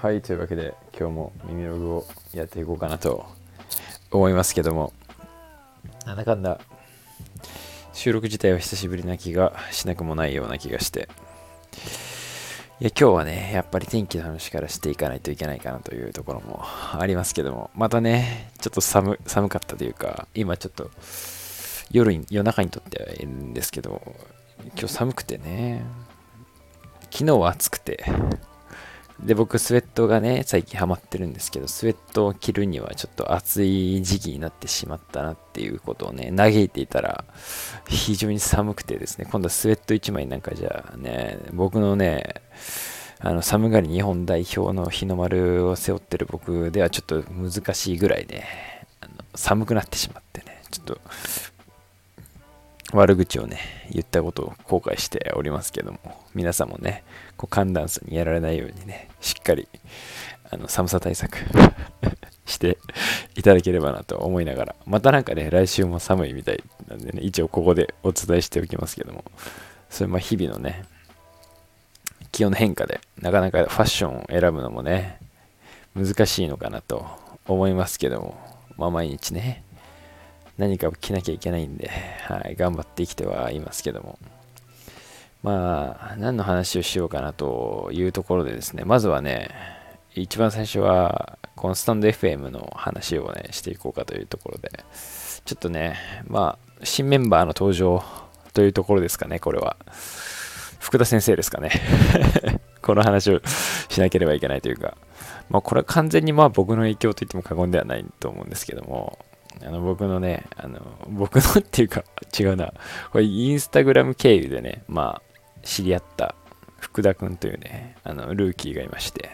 はいというわけで今日も耳ログをやっていこうかなと思いますけどもなんだかんだ収録自体は久しぶりな気がしなくもないような気がして。いや今日はねやっぱり天気の話からしていかないといけないかなというところもありますけども。またねちょっと寒寒かったというか今ちょっと夜に夜中にとってはいるんですけど今日寒くてね昨日は暑くてで、僕、スウェットがね、最近ハマってるんですけど、スウェットを着るにはちょっと暑い時期になってしまったなっていうことをね、嘆いていたら、非常に寒くてですね、今度はスウェット1枚なんかじゃあね、僕のね、あの寒がり日本代表の日の丸を背負ってる僕ではちょっと難しいぐらいね、あの寒くなってしまってね、ちょっと悪口をね、言ったことを後悔しておりますけども、皆さんもね、こう寒暖差にやられないようにね、しっかりあの寒さ対策 していただければなと思いながら、またなんかね、来週も寒いみたいなんでね、一応ここでお伝えしておきますけども、それまあ日々のね、気温の変化で、なかなかファッションを選ぶのもね、難しいのかなと思いますけども、まあ毎日ね、何かを着なきゃいけないんで、はい、頑張って生きてはいますけども。まあ、何の話をしようかなというところでですね、まずはね、一番最初は、このスタンド FM の話をね、していこうかというところで、ちょっとね、まあ、新メンバーの登場というところですかね、これは。福田先生ですかね。この話をしなければいけないというか、まあ、これは完全にまあ僕の影響といっても過言ではないと思うんですけども、あの僕のね、あの僕のっていうか 違うな、これインスタグラム経由でね、まあ知り合った福田くんというね、あのルーキーがいまして、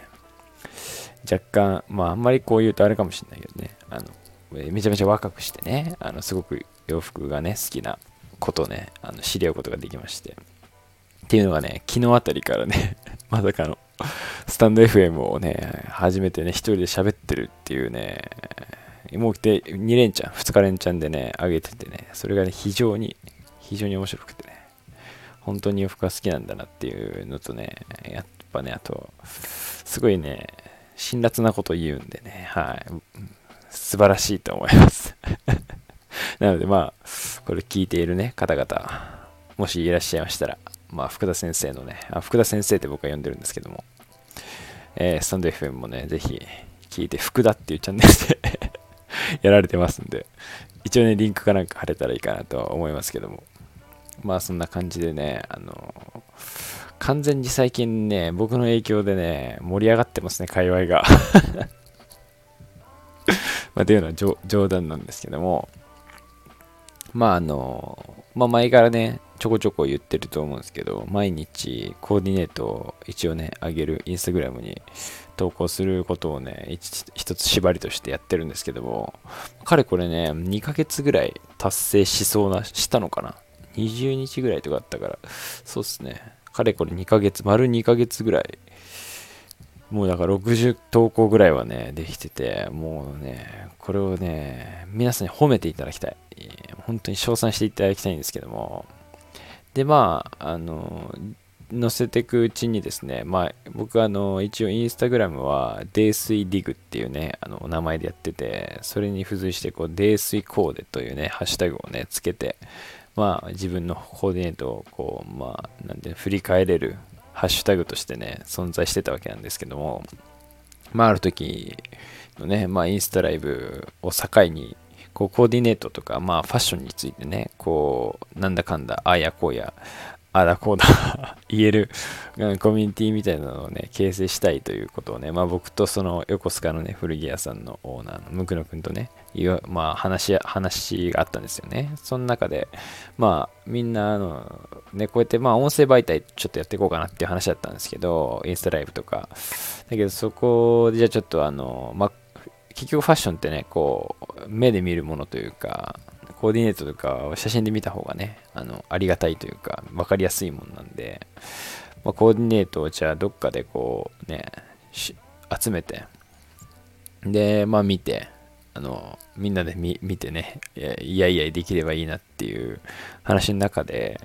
若干、まああんまりこう言うとあれかもしれないけどね、あのめちゃめちゃ若くしてね、あのすごく洋服がね、好きなことをね、あの知り合うことができまして。っていうのがね、昨日あたりからね、まさかのスタンド FM をね、初めてね、一人で喋ってるっていうね、もう来て2連チャン、2日連チャンでね、上げててね、それがね、非常に、非常に面白くてね、本当に洋服が好きなんだなっていうのとね、やっぱね、あと、すごいね、辛辣なこと言うんでね、はい、素晴らしいと思います。なのでまあ、これ聞いているね、方々、もしいらっしゃいましたら、まあ、福田先生のね、あ福田先生って僕は呼んでるんですけども、えー、スタンド FM もね、ぜひ聞いて、福田っていうチャンネルで やられてますんで、一応ね、リンクかなんか貼れたらいいかなとは思いますけども。まあそんな感じでね、あの、完全に最近ね、僕の影響でね、盛り上がってますね、界隈が。まあ、というのは冗談なんですけども、まああの、まあ前からね、ちょこちょこ言ってると思うんですけど、毎日コーディネートを一応ね、あげるインスタグラムに投稿することをね、一つ縛りとしてやってるんですけども、彼これね、2ヶ月ぐらい達成しそうな、したのかな ?20 日ぐらいとかあったから、そうっすね。彼これ2ヶ月、丸2ヶ月ぐらい、もうだから60投稿ぐらいはね、できてて、もうね、これをね、皆さんに褒めていただきたい。本当に称賛していただきたいんですけども、で、まあ、あの、載せていくうちにですね、まあ、僕あの、一応インスタグラムは、泥水ディグっていうね、あの、名前でやってて、それに付随して、こう、泥水コーデというね、ハッシュタグをね、つけて、まあ、自分のコーディネートを、こう、まあ、なんで、振り返れるハッシュタグとしてね、存在してたわけなんですけども、まあ、ある時のね、まあ、インスタライブを境に、こう、コーディネートとか、まあ、ファッションについてね、こう、なんだかんだ、ああやこうや、あだこうだ 言えるコミュニティみたいなのをね、形成したいということをね、まあ僕とその横須賀のね、古着屋さんのオーナーのムクノ君とね、まあ話、話があったんですよね。その中で、まあみんなあの、ね、こうやってまあ音声媒体ちょっとやっていこうかなっていう話だったんですけど、インスタライブとか。だけどそこでじゃあちょっとあの、まあ結局ファッションってね、こう、目で見るものというか、コーディネートとか写真で見た方がね、あの、ありがたいというか、分かりやすいもんなんで、まあ、コーディネートをじゃあどっかでこうね、集めて、で、まあ見て、あの、みんなで見てね、いやいやできればいいなっていう話の中で、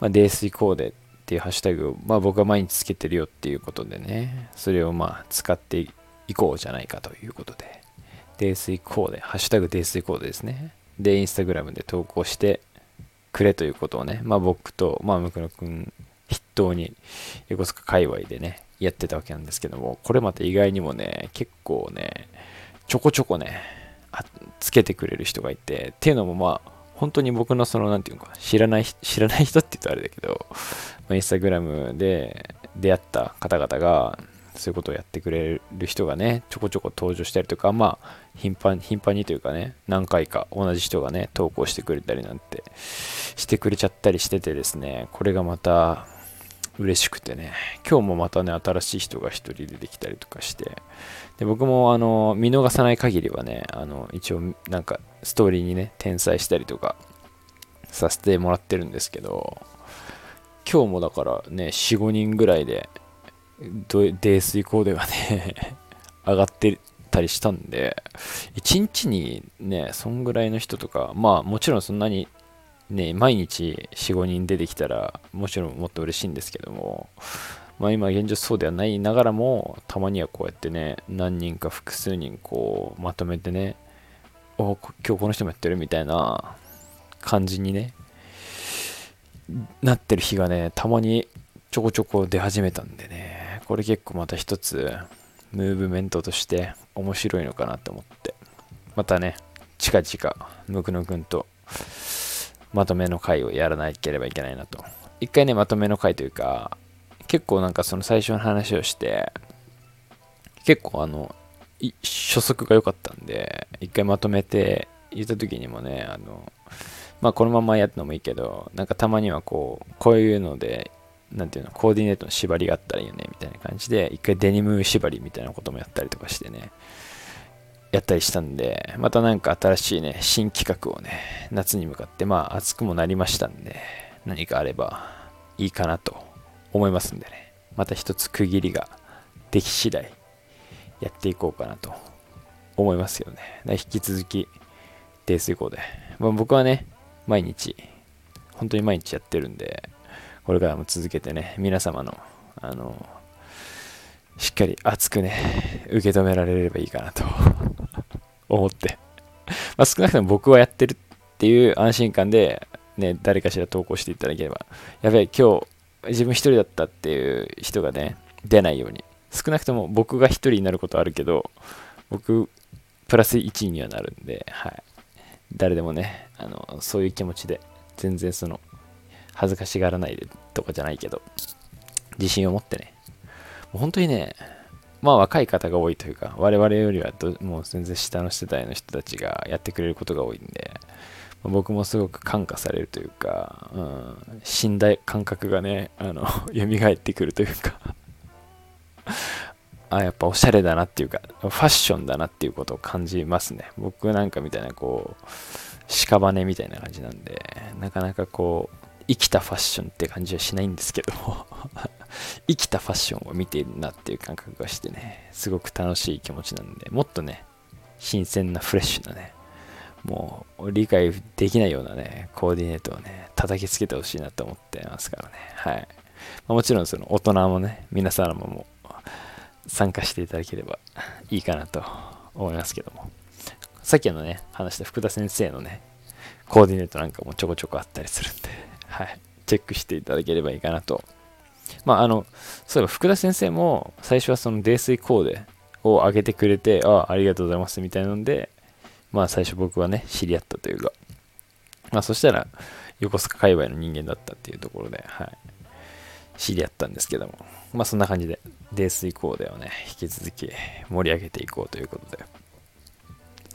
まあ、泥酔コーデっていうハッシュタグを、まあ、僕は毎日つけてるよっていうことでね、それをまあ使っていこうじゃないかということで、泥酔コーデ、ハッシュタグ泥酔コーデですね。で、インスタグラムで投稿してくれということをね、まあ僕と、まあ、むくのくん筆頭に横須賀界隈でね、やってたわけなんですけども、これまた意外にもね、結構ね、ちょこちょこね、つけてくれる人がいて、っていうのもまあ、本当に僕のその、なんていうのか、知らない、知らない人って言うとあれだけど、インスタグラムで出会った方々が、そういうことをやってくれる人がね、ちょこちょこ登場したりとか、まあ、頻繁頻繁にというかね、何回か同じ人がね、投稿してくれたりなんてしてくれちゃったりしててですね、これがまた嬉しくてね、今日もまたね、新しい人が1人出てきたりとかして、で僕もあの見逃さない限りはね、あの一応なんかストーリーにね、転載したりとかさせてもらってるんですけど、今日もだからね、4、5人ぐらいで、泥酔コーデがね 上がってたりしたんで、1日にね、そんぐらいの人とか、まあもちろんそんなにね、毎日4、5人出てきたら、もちろんもっと嬉しいんですけども、まあ今現状そうではないながらも、たまにはこうやってね、何人か複数人こうまとめてね、お今日この人もやってるみたいな感じにね、なってる日がね、たまにちょこちょこ出始めたんでね、これ結構また一つ、ムーブメントとして面白いのかなと思って、またね、近々、ムクノ君とまとめの回をやらなければいけないなと。一回ね、まとめの回というか、結構なんかその最初の話をして、結構あの、初速が良かったんで、一回まとめて言った時にもね、あの、まあこのままやるのもいいけど、なんかたまにはこう、こういうので、なんていうの、コーディネートの縛りがあったらいいよね、みたいな感じで、一回デニム縛りみたいなこともやったりとかしてね、やったりしたんで、またなんか新しいね、新企画をね、夏に向かって、まあ暑くもなりましたんで、何かあればいいかなと思いますんでね、また一つ区切りができ次第やっていこうかなと思いますよね。引き続き、泥酔行で。まあ、僕はね、毎日、本当に毎日やってるんで、これからも続けてね、皆様の、あの、しっかり熱くね、受け止められればいいかなと 思ってまあ、少なくとも僕はやってるっていう安心感で、ね、誰かしら投稿していただければ、やべえ、今日自分一人だったっていう人がね、出ないように。少なくとも僕が一人になることあるけど、僕、プラス1位にはなるんで、はい。誰でもね、あの、そういう気持ちで、全然その、恥ずかしがらないでとかじゃないけど、自信を持ってね、もう本当にね、まあ若い方が多いというか、我々よりはもう全然下の世代の人たちがやってくれることが多いんで、僕もすごく感化されるというか、うん、死んだ感覚がね、あの、蘇ってくるというか あ、やっぱおしゃれだなっていうか、ファッションだなっていうことを感じますね。僕なんかみたいな、こう、屍みたいな感じなんで、なかなかこう、生きたファッションって感じはしないんですけども 生きたファッションを見ているなっていう感覚がしてね、すごく楽しい気持ちなんで、もっとね、新鮮なフレッシュなね、もう理解できないようなね、コーディネートをね、叩きつけてほしいなと思ってますからね。はい。まあ、もちろんその大人もね、皆様も参加していただければいいかなと思いますけども。さっきのね、話した福田先生のね、コーディネートなんかもちょこちょこあったりするんで、はい。チェックしていただければいいかなと。まあ、あの、そういえば福田先生も最初はその泥酔コーデを上げてくれて、ああ、りがとうございますみたいなので、まあ最初僕はね、知り合ったというか、まあそしたら、横須賀界隈の人間だったっていうところで、はい、知り合ったんですけども、まあそんな感じで、泥酔コーデをね、引き続き盛り上げていこうということで、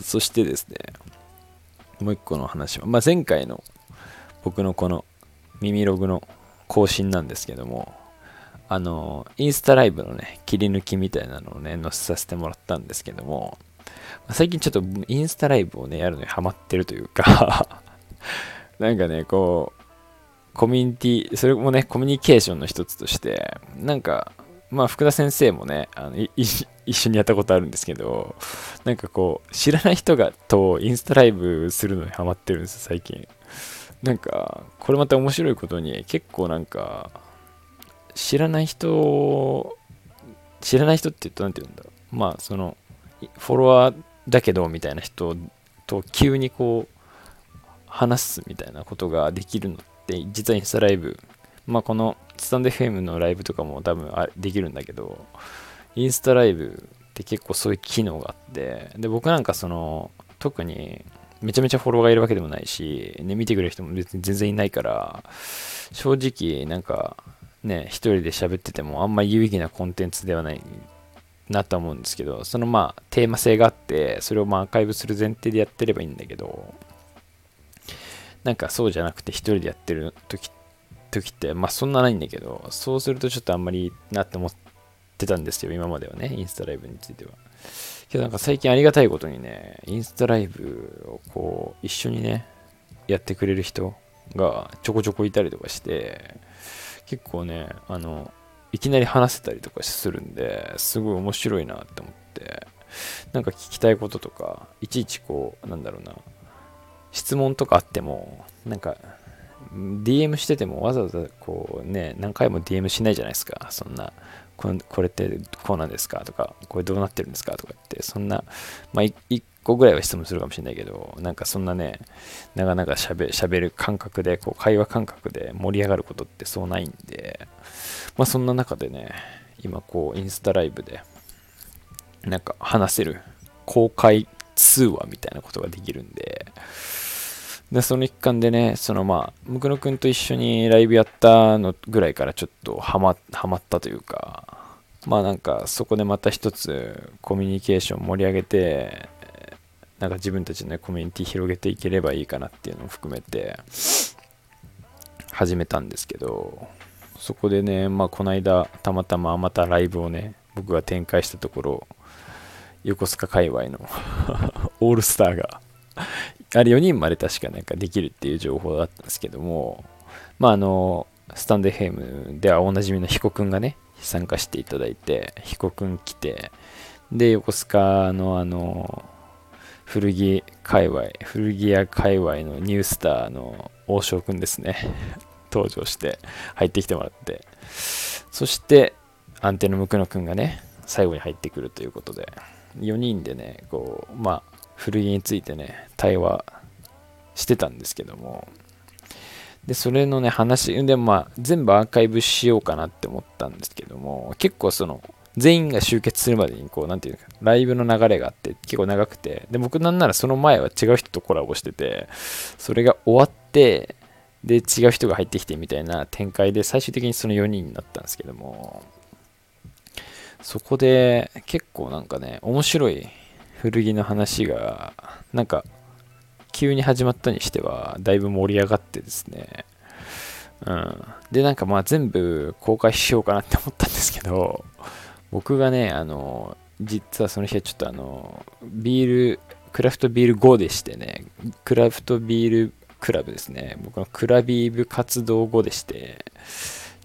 そしてですね、もう一個の話は、まあ前回の僕のこの耳ログの更新なんですけども、あの、インスタライブのね、切り抜きみたいなのをね、載せさせてもらったんですけども、最近ちょっとインスタライブをね、やるのにハマってるというか なんかね、こう、コミュニティ、それもね、コミュニケーションの一つとして、なんか、まあ、福田先生もね、あの一緒にやったことあるんですけど、なんかこう、知らない人がとインスタライブするのにハマってるんです、最近。なんか、これまた面白いことに、結構なんか、知らない人知らない人って言うと何て言うんだろう。まあそのフォロワーだけどみたいな人と急にこう話すみたいなことができるのって実はインスタライブ。まあこのスタンド FM のライブとかも多分できるんだけどインスタライブって結構そういう機能があって。で僕なんかその特にめちゃめちゃフォロワーがいるわけでもないし、ね、見てくれる人も別に全然いないから正直なんかね一人で喋っててもあんま有意義なコンテンツではないなと思うんですけどそのまあテーマ性があってそれをまあアーカイブする前提でやってればいいんだけどなんかそうじゃなくて一人でやってる時時ってまあそんなないんだけどそうするとちょっとあんまりなって思ってたんですよ今まではねインスタライブについては。けどなんか最近ありがたいことにねインスタライブをこう一緒にねやってくれる人がちょこちょこいたりとかして結構ねあのいきなり話せたりとかするんですごい面白いなって思ってなんか聞きたいこととかいちいちこうなんだろうな質問とかあってもなんか DM しててもわざわざこうね何回も DM しないじゃないですかそんなこれってこうなんですか？とかこれどうなってるんですか？とか言ってそんなまあ1個ぐらいは質問するかもしれないけどなんかそんなねなかなかしゃべる感覚でこう会話感覚で盛り上がることってそうないんでまあそんな中でね、今こうインスタライブでなんか話せる公開通話みたいなことができるんで、で、その一環でね、そのまあ、むくのくんと一緒にライブやったのぐらいからちょっとハマハマったというか、まあなんかそこでまた一つコミュニケーション盛り上げて、なんか自分たちの、コミュニティ広げていければいいかなっていうのを含めて始めたんですけど、そこでね、まあ、この間、たまたままたライブをね、僕が展開したところ、横須賀界隈の オールスターがあれ4人まで確かなんかできるっていう情報だったんですけども、まああの、スタンドヘイムではおなじみの彦君がね、参加していただいて、彦君来て、で、横須賀のあの、古着界隈、古着屋界隈のニュースターの王将君ですね。登場して入ってきてもらってそしてアンテナムクノ君がね最後に入ってくるということで4人でねこうまあ古着についてね対話してたんですけども。でそれのね話でまあ全部アーカイブしようかなって思ったんですけども結構その全員が集結するまでにこう何て言うかライブの流れがあって結構長くてで僕なんならその前は違う人とコラボしててそれが終わってで、違う人が入ってきてみたいな展開で、最終的にその4人になったんですけども、そこで結構なんかね、面白い古着の話が、なんか、急に始まったにしては、だいぶ盛り上がってですね、うん。で、なんかまあ全部公開しようかなって思ったんですけど、僕がね、あの、実はその日はちょっとあの、ビール、クラフトビール5でしてね、クラフトビールクラブですね。僕のクラビー部活動後でして、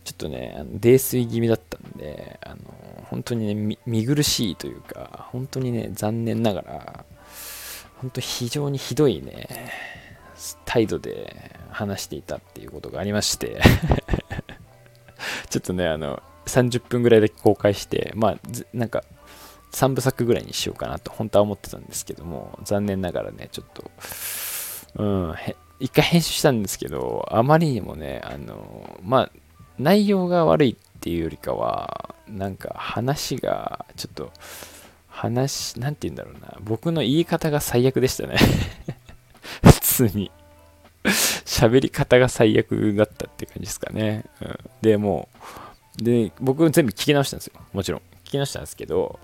ちょっとね、あの泥酔気味だったんで、あの本当にね見苦しいというか、本当にね、残念ながら、本当非常にひどいね、態度で話していたっていうことがありまして ちょっとね、あの、30分ぐらいだけ公開して、まあ、なんか、3部作ぐらいにしようかなと本当は思ってたんですけども、残念ながらね、ちょっと、うん、一回編集したんですけど、あまりにもね、あの、まあ、内容が悪いっていうよりかは、なんか話が、ちょっと、話、なんて言うんだろうな、僕の言い方が最悪でしたね 普通に喋り方が最悪だったって感じですかね。うん、で、もう、で、僕全部聞き直したんですよ。もちろん。聞き直したんですけど、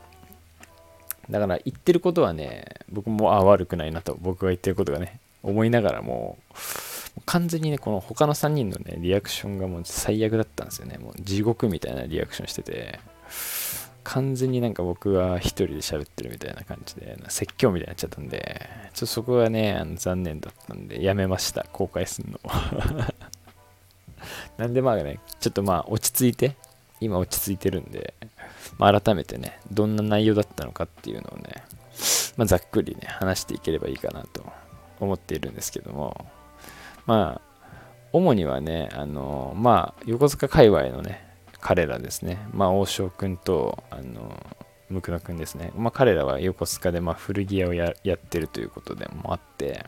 だから言ってることはね、僕も、あ、悪くないなと、僕が言ってることがね、思いながらも、完全にね、この他の3人のね、リアクションがもう最悪だったんですよね。もう地獄みたいなリアクションしてて、完全になんか僕は一人で喋ってるみたいな感じで、説教みたいになっちゃったんで、ちょっとそこがね、あの残念だったんで、やめました、公開するの。なんでまあね、ちょっとまあ落ち着いて、今落ち着いてるんで、まあ、改めてね、どんな内容だったのかっていうのをね、まあ、ざっくりね、話していければいいかなと思っているんですけども、まあ、主にはね、あの、まあ、横須賀界隈のね、彼らですね、まあ、王将君とあのムクノ君ですね、まあ、彼らは横須賀でまあ古着屋をやってるということでもあって。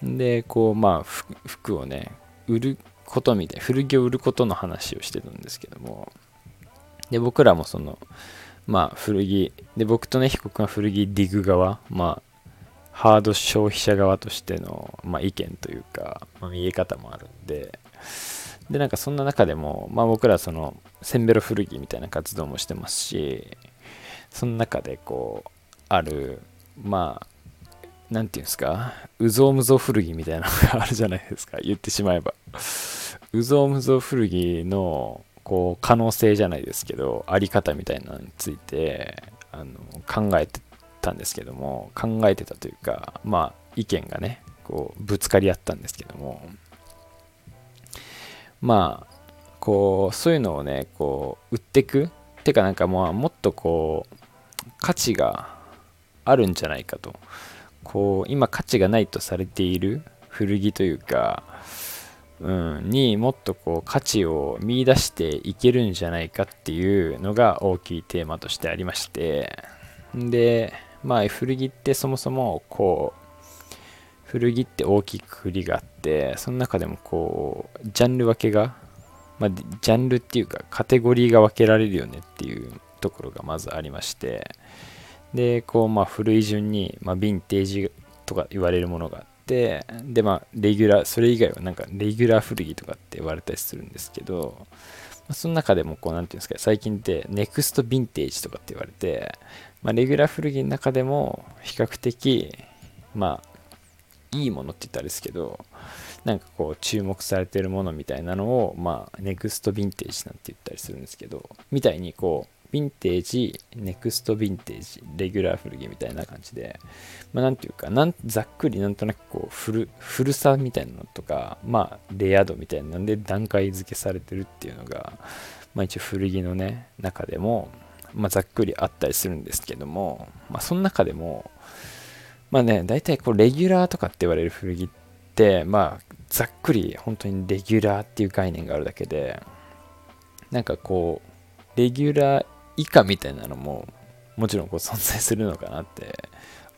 でこうまあ服をね売ることみたい古着を売ることの話をしてたんですけども。で僕らもそのまあ古着で僕とね被告が古着ディグ側。まあハード消費者側としての、まあ、意見というか、まあ、見え方もあるんで。でなんかそんな中でも、まあ、僕らそのセンベロ古着みたいな活動もしてますしその中でこうあるまあ何て言うんですかうぞうむぞ古着みたいなのがあるじゃないですか言ってしまえば。うぞうむぞ古着のこう可能性じゃないですけどあり方みたいなのについてあの考えてたんですけども考えてたというかまあ意見がねこうぶつかり合ったんですけどもまあこうそういうのをねこう売っていくてかなんかもうもっとこう価値があるんじゃないかと。こう今価値がないとされている古着というか、うん、にもっとこう価値を見いだしていけるんじゃないかっていうのが大きいテーマとしてありまして。でまあ古着ってそもそもこう古着って大きくくりがあってその中でもこうジャンル分けが、まあ、ジャンルっていうかカテゴリーが分けられるよねっていうところがまずありましてでこうまあ古い順に、まあ、ヴィンテージとか言われるものがあってでまあレギュラーそれ以外はなんかレギュラー古着とかって言われたりするんですけど、その中でもこう何て言うんですか最近ってネクストヴィンテージとかって言われて、まあ、レギュラー古着の中でも比較的まあいいものって言ったらですけどなんかこう注目されてるものみたいなのをまあネクストヴィンテージなんて言ったりするんですけどみたいにこうヴィンテージ、ネクストヴィンテージ、レギュラー古着みたいな感じで、まあ、なんていうかなんざっくりなんとなくこう古古さみたいなのとか、まあ、レア度みたいなので段階付けされてるっていうのが、まあ、一応古着のね中でも、まあ、ざっくりあったりするんですけども、まあ、その中でもまあね大体こうレギュラーとかって言われる古着ってまあざっくり本当にレギュラーっていう概念があるだけでなんかこうレギュラー以下みたいなのももちろんこう存在するのかなって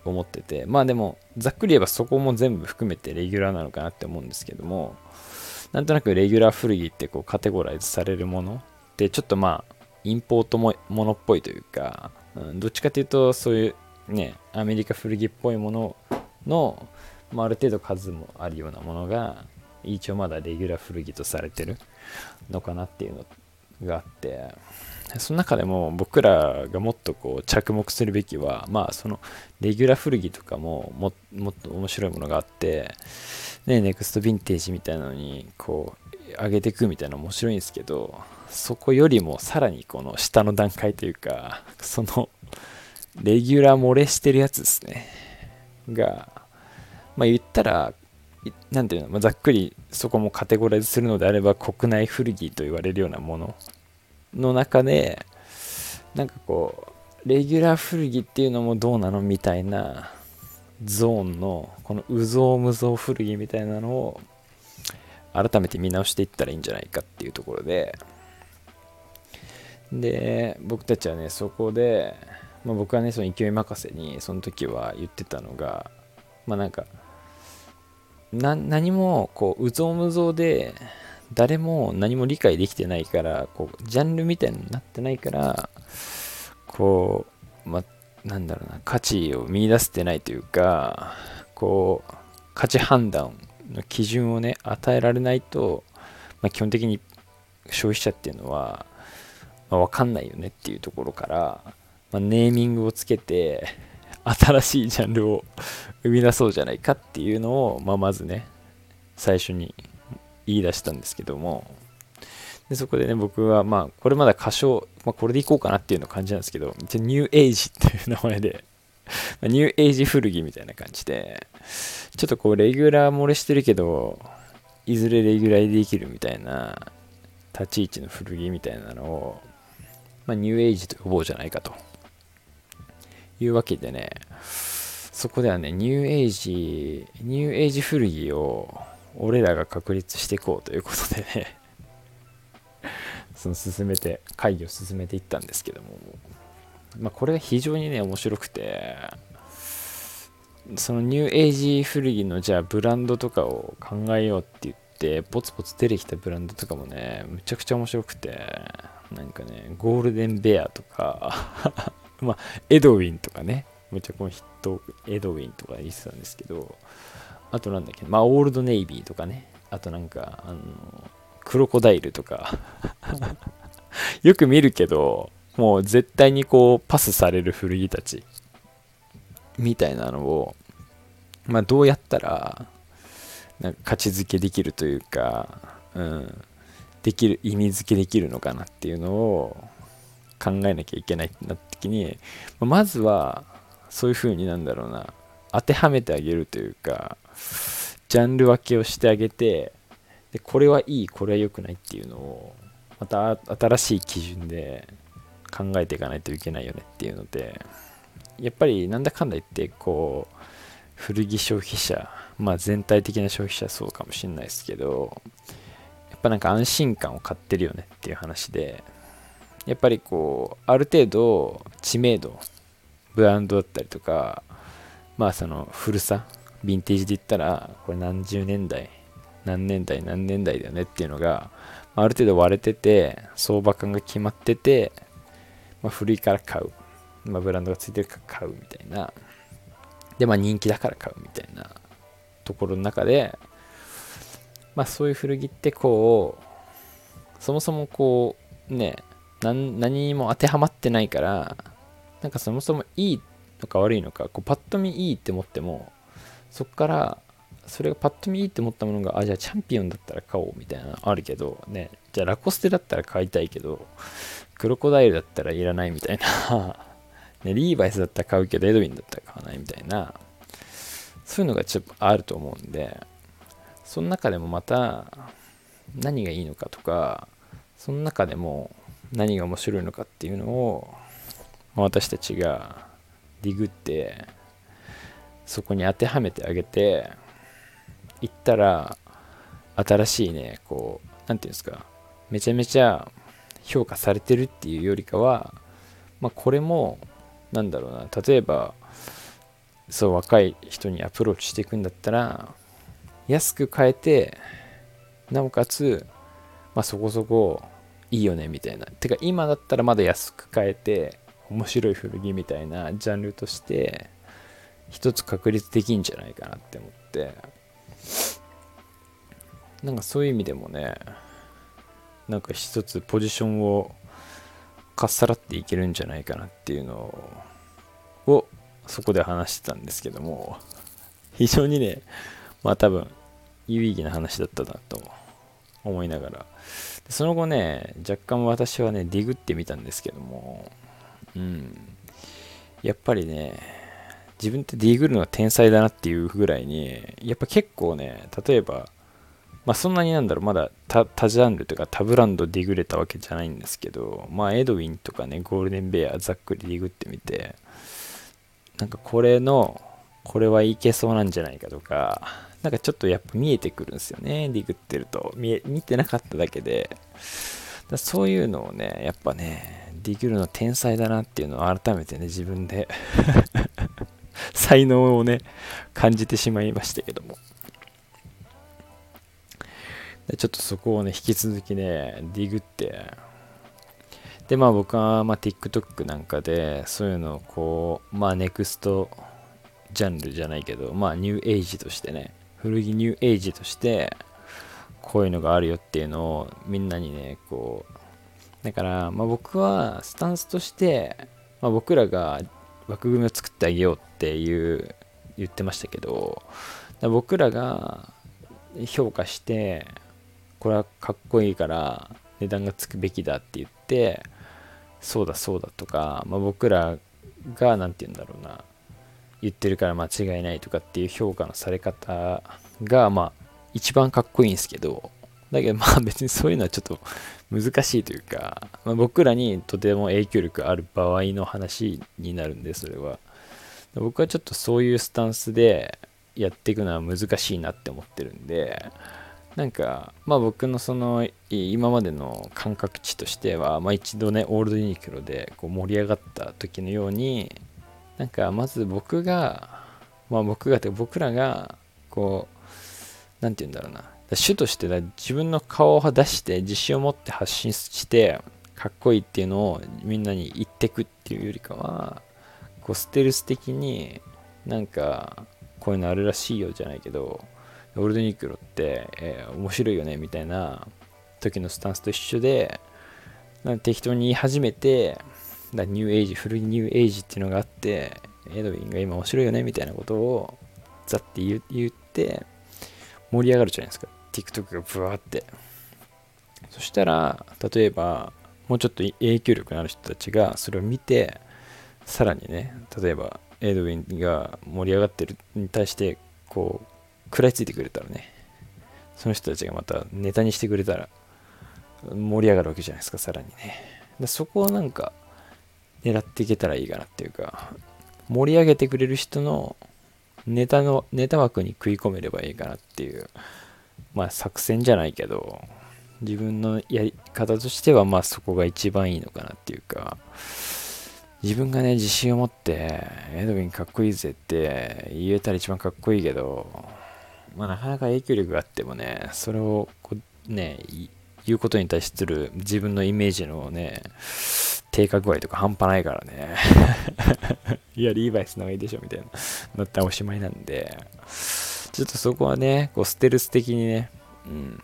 思っててまあでもざっくり言えばそこも全部含めてレギュラーなのかなって思うんですけどもなんとなくレギュラー古着ってこうカテゴライズされるものってちょっとまあインポートもものっぽいというか、うん、どっちかというとそういうねアメリカ古着っぽいものの、まあ、ある程度数もあるようなものが一応まだレギュラー古着とされてるのかなっていうのがあってその中でも僕らがもっとこう着目するべきはまあそのレギュラー古着とかももっと面白いものがあってねネクストヴィンテージみたいなのにこう上げていくみたいな面白いんですけどそこよりもさらにこの下の段階というかそのレギュラー漏れしてるやつですね。がまあ言ったら何ていうの、まあ、ざっくりそこもカテゴライズするのであれば国内古着と言われるようなものの中でなんかこうレギュラー古着っていうのもどうなのみたいなゾーンのこのうぞうむぞう古着みたいなのを改めて見直していったらいいんじゃないかっていうところでで僕たちはねそこで、まあ、僕はねその勢い任せにその時は言ってたのがまあなんか何もこううぞうむぞうで誰も何も理解できてないからこうジャンルみたいになってないからこうまなんだろうな価値を見いだせてないというかこう価値判断の基準をね与えられないと、まあ、基本的に消費者っていうのは、まあ、分かんないよねっていうところから、まあ、ネーミングをつけて 新しいジャンルを生み出そうじゃないかっていうのを、まあ、まずね最初に言い出したんですけども。でそこでね僕はまあこれまだ歌唱、まあ、これでいこうかなっていうの感じなんですけど一応ニューエイジっていう名前でニューエイジ古着みたいな感じでちょっとこうレギュラー漏れしてるけどいずれレギュラーでできるみたいな立ち位置の古着みたいなのを、まあ、ニューエイジと呼ぼうじゃないかと。いうわけでねそこではねニューエイジニューエイジ古着を俺らが確立していこうということでねその進めて会議を進めていったんですけども、まあ、これが非常にね面白くてそのニューエイジ古着のじゃあブランドとかを考えようって言ってポツポツ出てきたブランドとかもねむちゃくちゃ面白くて。なんかねゴールデンベアとか まあエドウィンとかねむちゃこのヒットエドウィンとか言ってたんですけどあとなんだっけまあオールドネイビーとかねあとなんかあのクロコダイルとか よく見るけどもう絶対にこうパスされる古着たちみたいなのを、まあ、どうやったらなんか価値づけできるというか、うん、できる意味づけできるのかなっていうのを考えなきゃいけないってなった時にまずはそういう風になんだろうな。当てはめてあげるというかジャンル分けをしてあげてでこれはいいこれは良くないっていうのをまた新しい基準で考えていかないといけないよねっていうのでやっぱりなんだかんだ言ってこう古着消費者まあ全体的な消費者そうかもしれないですけどぱなんか安心感を買ってるよねっていう話でやっぱりこうある程度知名度ブランドだったりとかまあその古さヴィンテージで言ったらこれ何十年代何年代何年代だよねっていうのがある程度割れてて相場感が決まってて、まあ、古いから買う、まあ、ブランドがついてるから買うみたいな。でまあ人気だから買うみたいなところの中でまあそういう古着ってこうそもそもこうね何も当てはまってないからなんかそもそもいいのか悪いのかこうパッと見いいって思ってもそこからそれがパッと見いいって思ったものがあじゃあチャンピオンだったら買おうみたいなのあるけどねじゃあラコステだったら買いたいけどクロコダイルだったらいらないみたいなね、リーバイスだったら買うけどエドウィンだったら買わないみたいなそういうのがちょっとあると思うんでその中でもまた何がいいのかとかその中でも何が面白いのかっていうのを私たちがディグってそこに当てはめてあげていったら新しいねこう何て言うんですかめちゃめちゃ評価されてるっていうよりかはまあこれもなんだろうな例えばそう若い人にアプローチしていくんだったら安く買えてなおかつ、まあ、そこそこいいよねみたいな。てか今だったらまだ安く買えて面白い古着みたいなジャンルとして一つ確立できんじゃないかなって思って。なんかそういう意味でもねなんか一つポジションをかっさらっていけるんじゃないかなっていうのをそこで話してたんですけども。非常にねまあ多分有意義な話だったなと思いながら。その後ね若干私はねディグってみたんですけども。うん。やっぱりね自分ってディグるのが天才だなっていうぐらいにやっぱ結構ね例えばまあそんなになんだろう、まだ他ジャンルというか他ブランドディグれたわけじゃないんですけど、まあエドウィンとかね、ゴールデンベアざっくりディグってみて、なんかこれの、これはいけそうなんじゃないかとか、なんかちょっとやっぱ見えてくるんですよね、ディグってると。見え見てなかっただけで。だそういうのをね、やっぱね、ディグるの天才だなっていうのを改めてね、自分で 才能をね、感じてしまいましたけども。ちょっとそこをね、引き続きね、ディグって、で、まあ僕は、まあ TikTok なんかで、そういうのをこう、まあネクストジャンルじゃないけど、まあニューエイジとしてね、古着ニューエイジとして、こういうのがあるよっていうのをみんなにね、こう、だから、まあ僕はスタンスとして、まあ僕らが枠組みを作ってあげようっていう言ってましたけど、僕らが評価してこれはかっこいいから値段がつくべきだって言ってそうだそうだとか、まあ、僕らが何て言うんだろうな言ってるから間違いないとかっていう評価のされ方がまあ一番かっこいいんですけどだけどまあ別にそういうのはちょっと難しいというか、まあ、僕らにとても影響力ある場合の話になるんでそれは。僕はちょっとそういうスタンスでやっていくのは難しいなって思ってるんでなんか、まあ僕のその今までの感覚値としては、まあ一度ね、オールドユニクロでこう盛り上がった時のように、なんかまず僕が、まあ僕が、僕らが、こう、なんて言うんだろうな、主として自分の顔を出して自信を持って発信して、かっこいいっていうのをみんなに言ってくっていうよりかは、こうステルス的になんかこういうのあるらしいよじゃないけど、オールドニクロって、えー、面白いよねみたいな時のスタンスと一緒で、なん適当に言い始めて、だニューエイジ、古いニューエイジっていうのがあって、エドウィンが今面白いよねみたいなことをザって言言って盛り上がるじゃないですか。TikTok がブワーって。そしたら、例えば、もうちょっと影響力のある人たちがそれを見て、さらにね、例えば、エドウィンが盛り上がってるに対して、こう、食らいついてくれたらね、その人たちがまたネタにしてくれたら盛り上がるわけじゃないですか、さらにね。でそこをなんか狙っていけたらいいかなっていうか、盛り上げてくれる人のネタの、ネタ枠に食い込めればいいかなっていう、まあ作戦じゃないけど、自分のやり方としてはまあそこが一番いいのかなっていうか、自分がね、自信を持って、エドウィンかっこいいぜって言えたら一番かっこいいけど、まあ、なかなか影響力があってもね、それをこうね、言うことに対する自分のイメージのね、低下具合とか半端ないからね。いや、リーバイスの方がいいでしょみたいな。なったらおしまいなんで、ちょっとそこはね、こうステルス的にね、うん、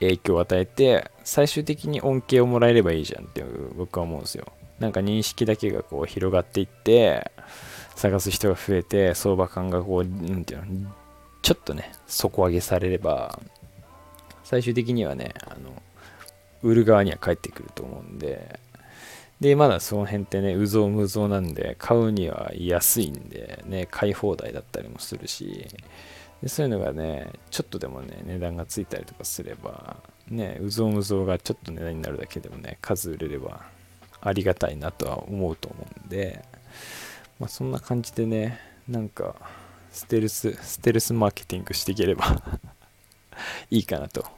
影響を与えて、最終的に恩恵をもらえればいいじゃんって僕は思うんですよ。なんか認識だけがこう広がっていって、探す人が増えて、相場感がこう、なんていうの、ちょっとね、底上げされれば、最終的にはね、あの、売る側には返ってくると思うんで、で、まだその辺ってね、うぞうむぞうなんで、買うには安いんで、ね、買い放題だったりもするし、でそういうのがね、ちょっとでもね、値段がついたりとかすれば、ね、うぞうむぞうがちょっと値段になるだけでもね、数売れればありがたいなとは思うと思うんで、まあそんな感じでね、なんか、ステルス、ステルスマーケティングしていければ いいかなと。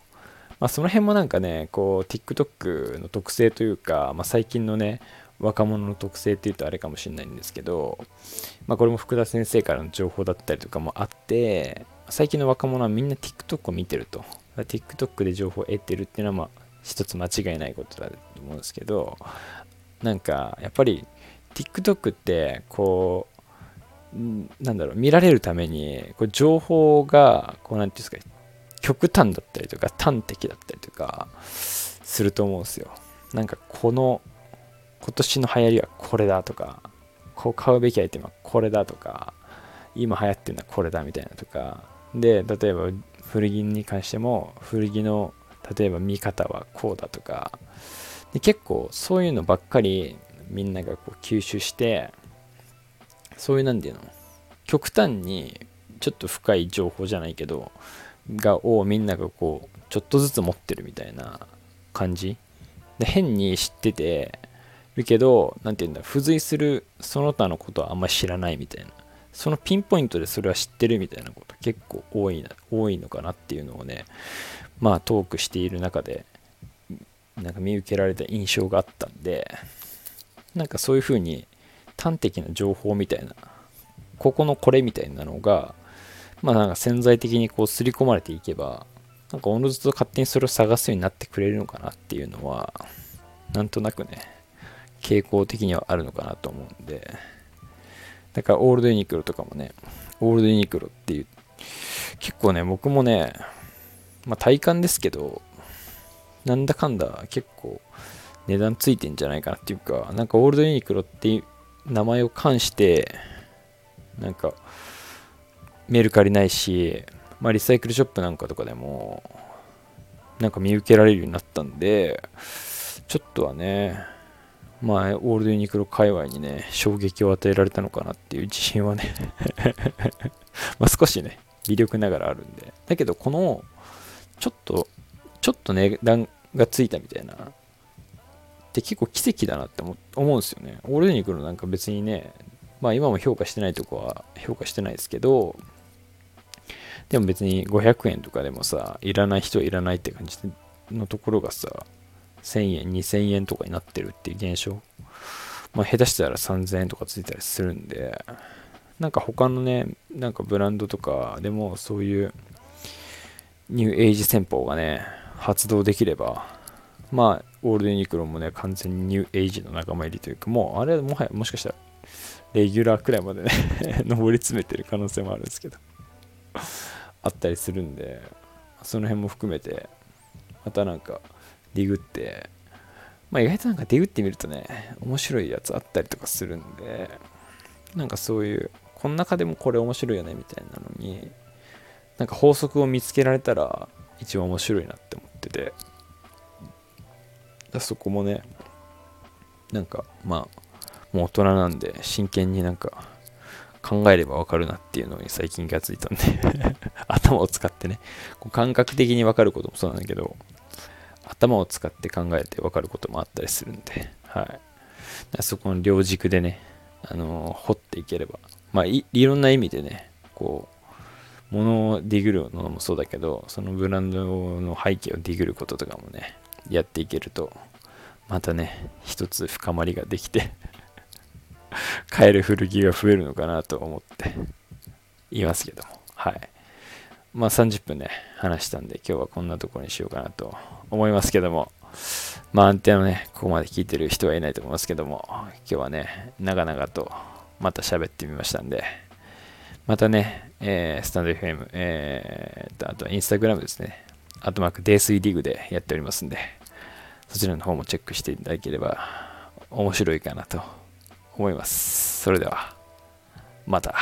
まあ、その辺もなんかね、こう、TikTok の特性というか、まあ、最近のね、若者の特性っていうとあれかもしれないんですけど、まあ、これも福田先生からの情報だったりとかもあって、最近の若者はみんな TikTok を見てると。TikTok で情報を得てるっていうのは、まあ、一つ間違いないことだと思うんですけど、なんか、やっぱり TikTok って、こう、なんだろう、見られるために、こう情報が、こう、なんていうんですか、極端だったりとか、端的だったりとか、すると思うんですよ。なんか、この、今年の流行りはこれだとか、こう買うべきアイテムはこれだとか、今流行ってるのはこれだみたいなとか、で、例えば古着に関しても、古着の、例えば見方はこうだとか、で結構そういうのばっかりみんながこう吸収して、そういうなんていうの極端にちょっと深い情報じゃないけどがをみんながこうちょっとずつ持ってるみたいな感じ？で変に知っててるけど何て言うんだ付随するその他のことはあんまり知らないみたいな。そのピンポイントでそれは知ってるみたいなこと結構多いな多いのかなっていうのをねまあトークしている中でなんか見受けられた印象があったんでなんかそういう風に端的な情報みたいな、ここのこれみたいなのが、まあなんか潜在的にこう刷り込まれていけば、なんかおのずと勝手にそれを探すようになってくれるのかなっていうのは、なんとなくね、傾向的にはあるのかなと思うんで、だからオールドユニクロとかもね、オールドユニクロっていう、結構ね、僕もね、まあ体感ですけど、なんだかんだ結構値段ついてんじゃないかなっていうか、なんかオールドユニクロっていう名前を冠して、なんか、メルカリないし、まあ、リサイクルショップなんかとかでも、なんか見受けられるようになったんで、ちょっとはね、まあ、オールドユニクロ界隈にね、衝撃を与えられたのかなっていう 自信はね まあ少しね、微力ながらあるんで。だけど、この、ちょっと、ちょっと値段がついたみたいなって結構奇跡だなって思うんですよね。オールドユニクロなんか別にね、まあ今も評価してないとこは評価してないですけど、でも別に500円とかでもさ、いらない人はいらないって感じのところがさ、1000円、2000円とかになってるっていう現象。まあ、下手したら3000円とかついたりするんで、なんか他のね、なんかブランドとかでもそういうニューエイジ戦法がね、発動できれば、まあ、オールデンユニクロもね、完全にニューエイジの仲間入りというか、もう、あれはもはや、もしかしたら、レギュラーくらいまでね 上り詰めてる可能性もあるんですけどあったりするんで、その辺も含めて、またなんか、ディグって、まあ意外となんかディグってみるとね、面白いやつあったりとかするんで、なんかそういう、この中でもこれ面白いよねみたいなのに、なんか法則を見つけられたら一番面白いなって思っててだ、そこもね、なんかまあ、もう大人なんで真剣になんか考えればわかるなっていうのに最近気がついたんで 頭を使ってね、こう感覚的にわかることもそうなんだけど、頭を使って考えてわかることもあったりするんで、はい。そこの両軸でね、あのー、掘っていければ、まあい、いろんな意味でね、こう、物をディグるのもそうだけど、そのブランドの背景をディグることとかもね、やっていけると、またね、一つ深まりができて 買える古着が増えるのかなと思っていますけども。はい。まあ30分ね、話したんで今日はこんなところにしようかなと思いますけども。まあアンテナね、ここまで聞いてる人はいないと思いますけども、今日はね、長々とまた喋ってみましたんで、またね、えー、スタンド FM、えー、と、あとインスタグラムですね、あとマーク、デイスイリーグでやっておりますんで、そちらの方もチェックしていただければ面白いかなと思います。それでは、また。